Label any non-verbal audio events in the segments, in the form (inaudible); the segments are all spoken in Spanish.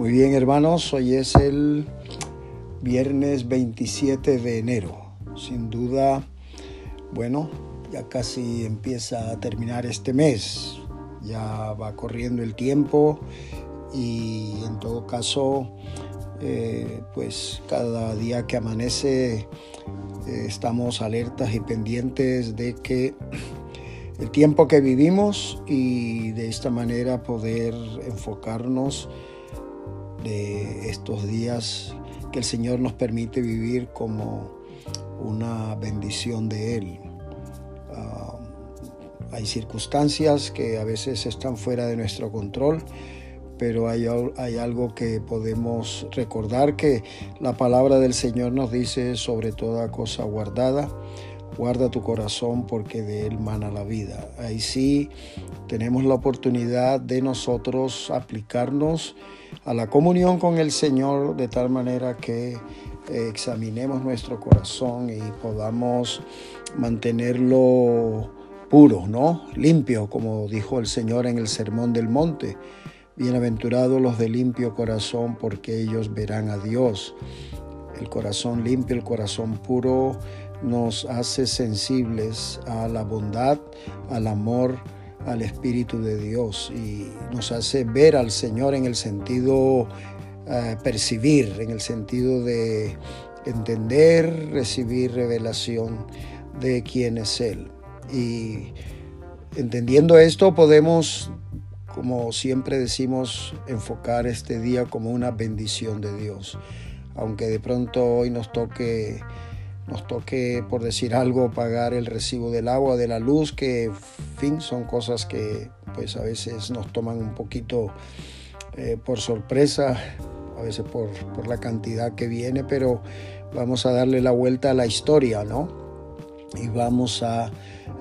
Muy bien, hermanos, hoy es el viernes 27 de enero. Sin duda, bueno, ya casi empieza a terminar este mes. Ya va corriendo el tiempo y en todo caso, eh, pues cada día que amanece eh, estamos alertas y pendientes de que el tiempo que vivimos y de esta manera poder enfocarnos de estos días que el Señor nos permite vivir como una bendición de Él. Ah, hay circunstancias que a veces están fuera de nuestro control, pero hay, hay, algo que podemos recordar que la palabra del Señor nos dice sobre toda cosa guardada, guarda tu corazón porque de él mana la vida. Ahí sí tenemos la oportunidad de nosotros aplicarnos a la comunión con el Señor de tal manera que eh, examinemos nuestro corazón y podamos mantenerlo puro, ¿no? Limpio, como dijo el Señor en el Sermón del Monte. Bienaventurados los de limpio corazón, porque ellos verán a Dios. El corazón limpio, el corazón puro nos hace sensibles a la bondad, al amor, al Espíritu de Dios y nos hace ver al Señor en el sentido uh, percibir, en el sentido de entender, recibir revelación de quién es Él. Y entendiendo esto podemos, como siempre decimos, enfocar este día como una bendición de Dios. Aunque de pronto hoy nos toque nos toque, por decir algo, pagar el recibo del agua, de la luz, que, fin, son cosas que pues a veces nos toman un poquito eh, por sorpresa, a veces por, por, la cantidad que viene, pero vamos a darle la vuelta a la historia, ¿no? Y vamos a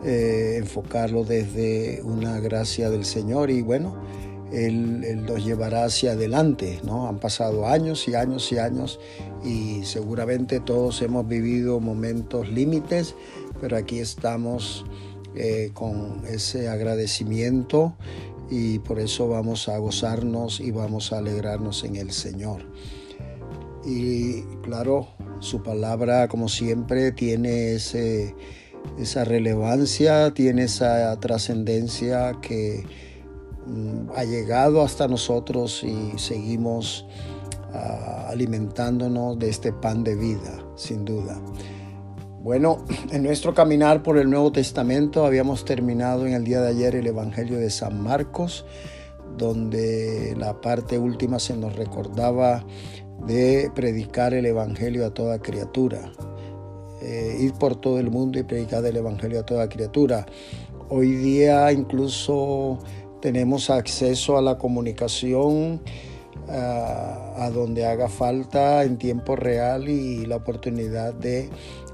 eh, enfocarlo desde una gracia del Señor y bueno, él, los llevará hacia adelante, ¿no? Han pasado años y años y años y seguramente todos hemos vivido momentos límites, pero aquí estamos eh, con ese agradecimiento y por eso vamos a gozarnos y vamos a alegrarnos en el Señor. Y claro, su palabra, como siempre, tiene ese, esa relevancia, tiene esa trascendencia que ha llegado hasta nosotros y seguimos uh, alimentándonos de este pan de vida, sin duda. Bueno, (clears throat) en nuestro caminar por el Nuevo Testamento habíamos terminado en el día de ayer el Evangelio de San Marcos, donde la parte última se nos recordaba de predicar el Evangelio a toda criatura, eh, ir por todo el mundo y predicar el Evangelio a toda criatura. Hoy día incluso tenemos acceso a la comunicación a donde haga falta en tiempo real y la oportunidad de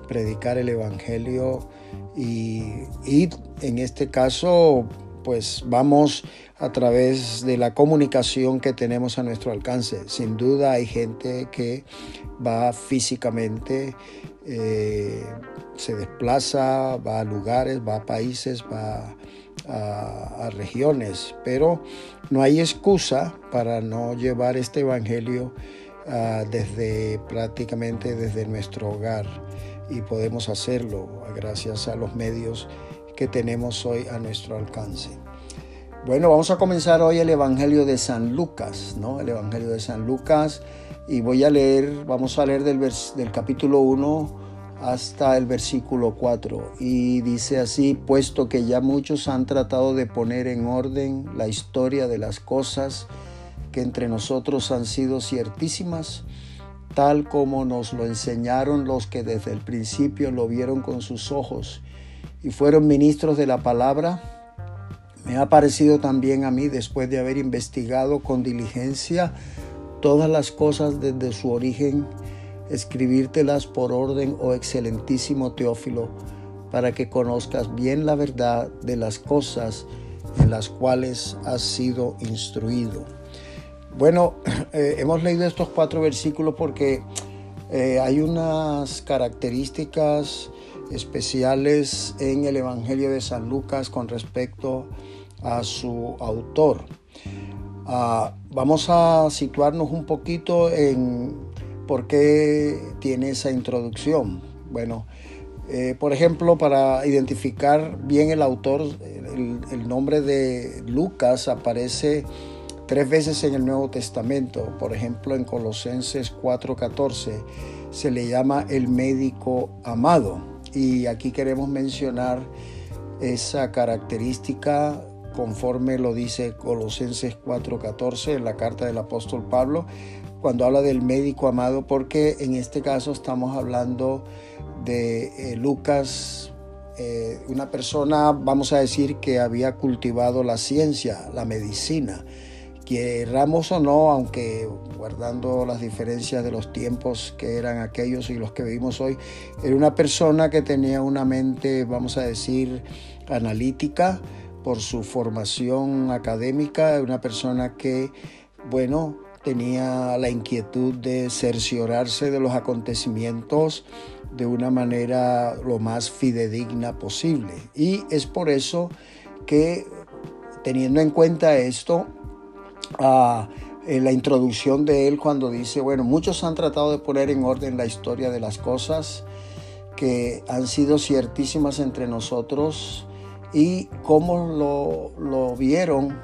predicar el Evangelio. Y, y en este caso pues vamos a través de la comunicación que tenemos a nuestro alcance. Sin duda hay gente que va físicamente, eh, se desplaza, va a lugares, va a países, va a, regiones, pero no hay excusa para no llevar este Evangelio ah, desde prácticamente desde nuestro hogar y podemos hacerlo gracias a los medios que tenemos hoy a nuestro alcance. Bueno, vamos a comenzar hoy el Evangelio de San Lucas, ¿no? El Evangelio de San Lucas y voy a leer, vamos a leer del, capítulo 1 hasta el versículo 4 y dice así, puesto que ya muchos han tratado de poner en orden la historia de las cosas que entre nosotros han sido ciertísimas, tal como nos lo enseñaron los que desde el principio lo vieron con sus ojos y fueron ministros de la palabra, me ha parecido también a mí, después de haber investigado con diligencia todas las cosas desde su origen, escribírtelas por orden, oh excelentísimo Teófilo, para que conozcas bien la verdad de las cosas en las cuales has sido instruido. Bueno, (clears throat) eh, hemos leído estos cuatro versículos porque eh, hay unas características especiales en el Evangelio de San Lucas con respecto a su autor. Ah, vamos a situarnos un poquito en por qué tiene esa introducción. Bueno, eh, por ejemplo, para identificar bien el autor, el, nombre de Lucas aparece tres veces en el Nuevo Testamento. Por ejemplo, en Colosenses 4:14 se le llama el médico amado. Y aquí queremos mencionar esa característica conforme lo dice Colosenses 4:14 en la carta del apóstol Pablo, cuando habla del médico amado, porque en este caso estamos hablando de eh, Lucas, eh, una persona, vamos a decir, que había cultivado la ciencia, la medicina, que Ramos o no, aunque guardando las diferencias de los tiempos que eran aquellos y los que vivimos hoy, era una persona que tenía una mente, vamos a decir, analítica por su formación académica, una persona que, bueno, tenía la inquietud de cerciorarse de los acontecimientos de una manera lo más fidedigna posible. Y es por eso que, teniendo en cuenta esto, en la introducción de él cuando dice, bueno, muchos han tratado de poner en orden la historia de las cosas que han sido ciertísimas entre nosotros y cómo lo, vieron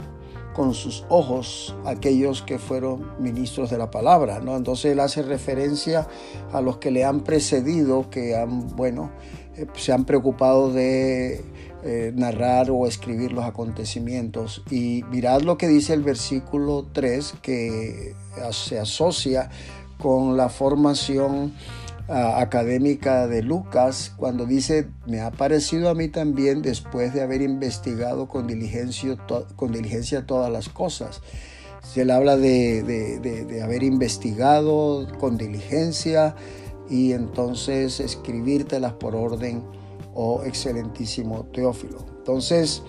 con sus ojos aquellos que fueron ministros de la palabra, ¿no? Entonces él hace referencia a los que le han precedido, que han, bueno, eh, se han preocupado de eh, narrar o escribir los acontecimientos. Y mirad lo que dice el versículo 3, que se asocia con la formación académica de Lucas cuando dice, me ha parecido a mí también después de haber investigado con diligencia, con diligencia todas las cosas. Se le habla de, de, haber investigado con diligencia y entonces escribírtelas por orden, oh excelentísimo Teófilo. Entonces,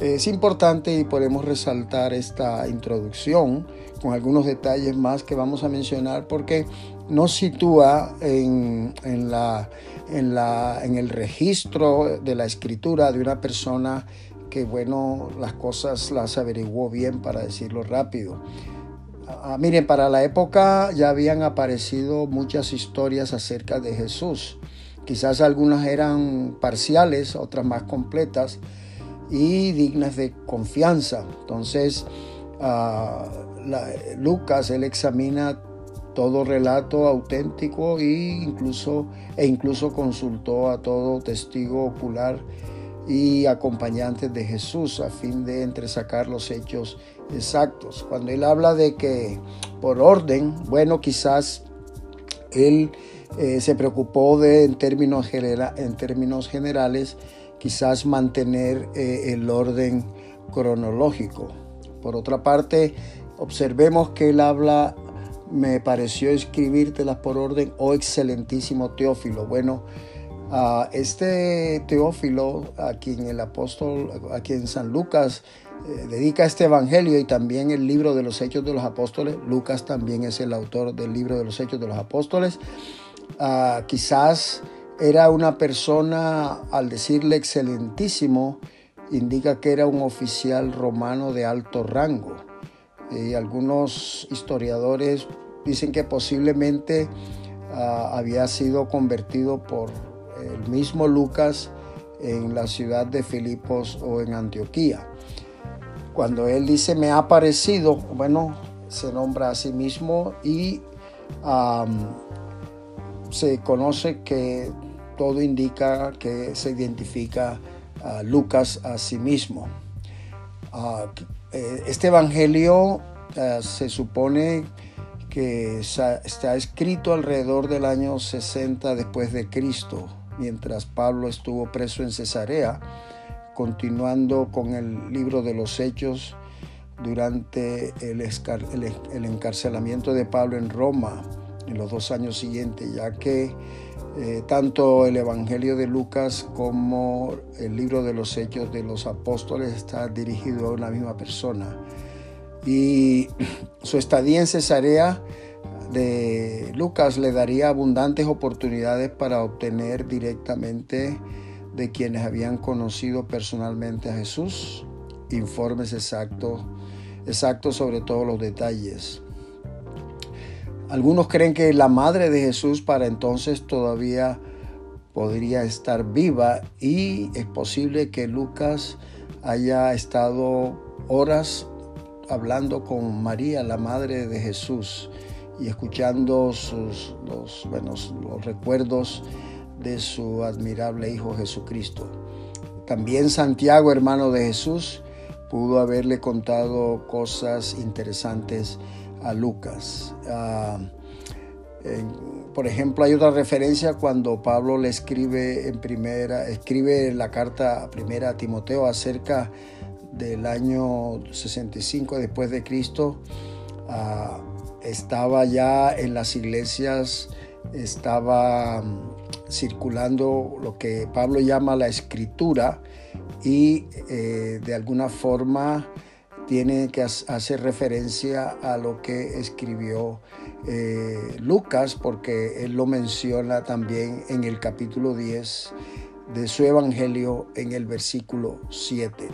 es importante y podemos resaltar esta introducción con algunos detalles más que vamos a mencionar porque nos sitúa en, la, en, la, en el registro de la escritura de una persona que, bueno, las cosas las averiguó bien, para decirlo rápido. Ah, miren, para la época ya habían aparecido muchas historias acerca de Jesús. Quizás algunas eran parciales, otras más completas y dignas de confianza. Entonces, ah, Lucas, él examina todo relato auténtico e incluso, e incluso consultó a todo testigo ocular y acompañantes de Jesús a fin de entresacar los hechos exactos. Cuando él habla de que por orden, bueno, quizás él eh, se preocupó de en términos, en términos generales, quizás mantener eh, el orden cronológico. Por otra parte, observemos que él habla me pareció escribírtelas por orden, oh excelentísimo Teófilo. Bueno, este Teófilo, a quien el apóstol, a quien San Lucas eh, dedica este evangelio y también el libro de los Hechos de los Apóstoles, Lucas también es el autor del libro de los Hechos de los Apóstoles, quizás era una persona, al decirle excelentísimo, indica que era un oficial romano de alto rango. Y algunos historiadores dicen que posiblemente ah, había sido convertido por el mismo Lucas en la ciudad de Filipos o en Antioquía. Cuando él dice me ha parecido, bueno, se nombra a sí mismo y se conoce que todo indica que se identifica a Lucas a sí mismo. Ah, eh, este evangelio eh, se supone que está escrito alrededor del año 60 después de Cristo, mientras Pablo estuvo preso en Cesarea, continuando con el libro de los Hechos durante el, el encarcelamiento de Pablo en Roma en los dos años siguientes, ya que eh, tanto el Evangelio de Lucas como el libro de los Hechos de los Apóstoles está dirigido a una misma persona. Y (clears throat) su estadía en Cesarea de Lucas le daría abundantes oportunidades para obtener directamente de quienes habían conocido personalmente a Jesús informes exactos exacto sobre todos los detalles. Algunos creen que la madre de Jesús para entonces todavía podría estar viva y es posible que Lucas haya estado horas hablando con María, la madre de Jesús, y escuchando sus, los, los recuerdos de su admirable Hijo Jesucristo. También Santiago, hermano de Jesús, pudo haberle contado cosas interesantes a Lucas. Ah, por ejemplo, hay otra referencia cuando Pablo le escribe en primera, escribe la carta primera a Timoteo acerca del año 65 después de Cristo. Ah, estaba ya en las iglesias, estaba mm, circulando lo que Pablo llama la escritura y eh, de alguna forma tiene que hacer referencia a lo que escribió eh, Lucas, porque él lo menciona también en el capítulo 10 de su Evangelio en el versículo 7.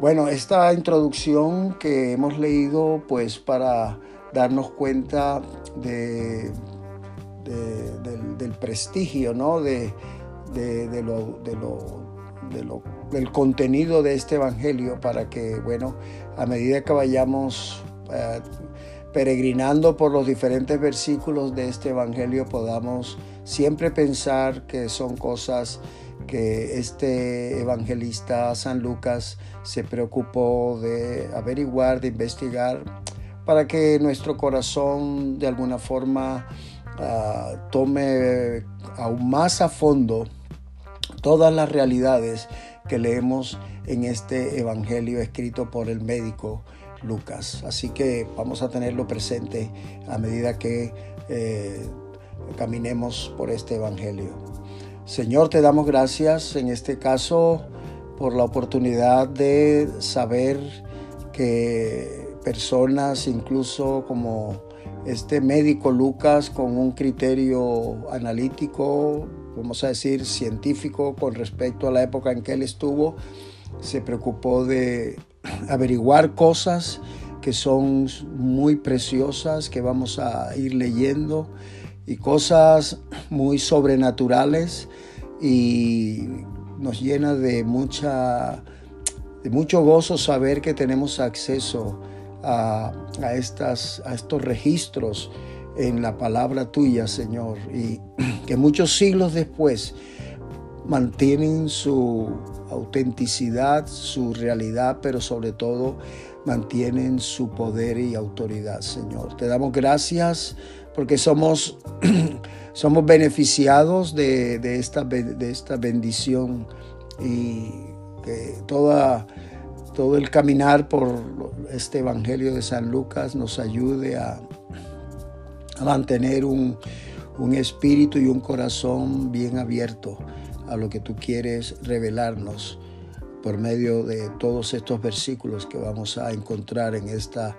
Bueno, esta introducción que hemos leído, pues para darnos cuenta de, del, prestigio, ¿no? De, lo, lo, del contenido de este Evangelio, para que, bueno, a medida que vayamos eh, peregrinando por los diferentes versículos de este Evangelio podamos siempre pensar que son cosas que este evangelista San Lucas se preocupó de averiguar, de investigar, para que nuestro corazón de alguna forma ah, tome aún más a fondo todas las realidades que leemos en este Evangelio escrito por el médico Lucas. Así que vamos a tenerlo presente a medida que eh, caminemos por este Evangelio. Señor, te damos gracias en este caso por la oportunidad de saber que personas, incluso como este médico Lucas, con un criterio analítico, vamos a decir, científico con respecto a la época en que él estuvo, se preocupó de (clears throat) averiguar cosas que son muy preciosas, que vamos a ir leyendo, y cosas (clears throat) muy sobrenaturales y nos llena de mucha de mucho gozo saber que tenemos acceso a, estas, a estos registros en la palabra tuya, Señor, y (clears throat) que muchos siglos después mantienen su autenticidad, su realidad, pero sobre todo mantienen su poder y autoridad, Señor. Te damos gracias porque somos, (clears throat) somos beneficiados de, esta, de esta bendición y que toda, todo el caminar por este Evangelio de San Lucas nos ayude a, a mantener un, un espíritu y un corazón bien abierto a lo que tú quieres revelarnos por medio de todos estos versículos que vamos a encontrar en esta,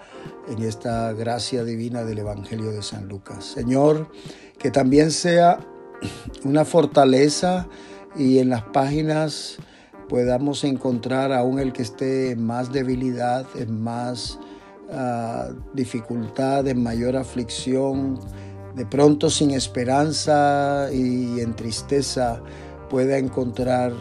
en esta gracia divina del Evangelio de San Lucas. Señor, que también sea una fortaleza y en las páginas podamos encontrar aún el que esté en más debilidad, en más dificultad, en mayor aflicción, de pronto sin esperanza y en tristeza, pueda encontrar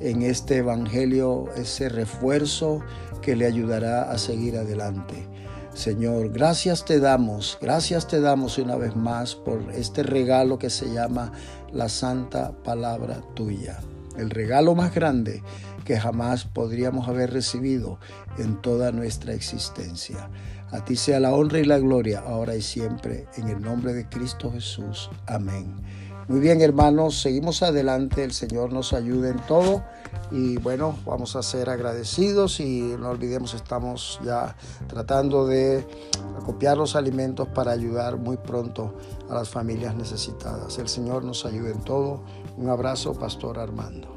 en este Evangelio ese refuerzo que le ayudará a seguir adelante. Señor, gracias te damos, gracias te damos una vez más por este regalo que se llama la santa palabra tuya. El regalo más grande que jamás podríamos haber recibido en toda nuestra existencia. A ti sea la honra y la gloria, ahora y siempre, en el nombre de Cristo Jesús. Amén. Muy bien, hermanos, seguimos adelante. El Señor nos ayude en todo. Y bueno, vamos a ser agradecidos y no olvidemos, estamos ya tratando de acopiar los alimentos para ayudar muy pronto a las familias necesitadas. El Señor nos ayude en todo. Un abrazo, Pastor Armando.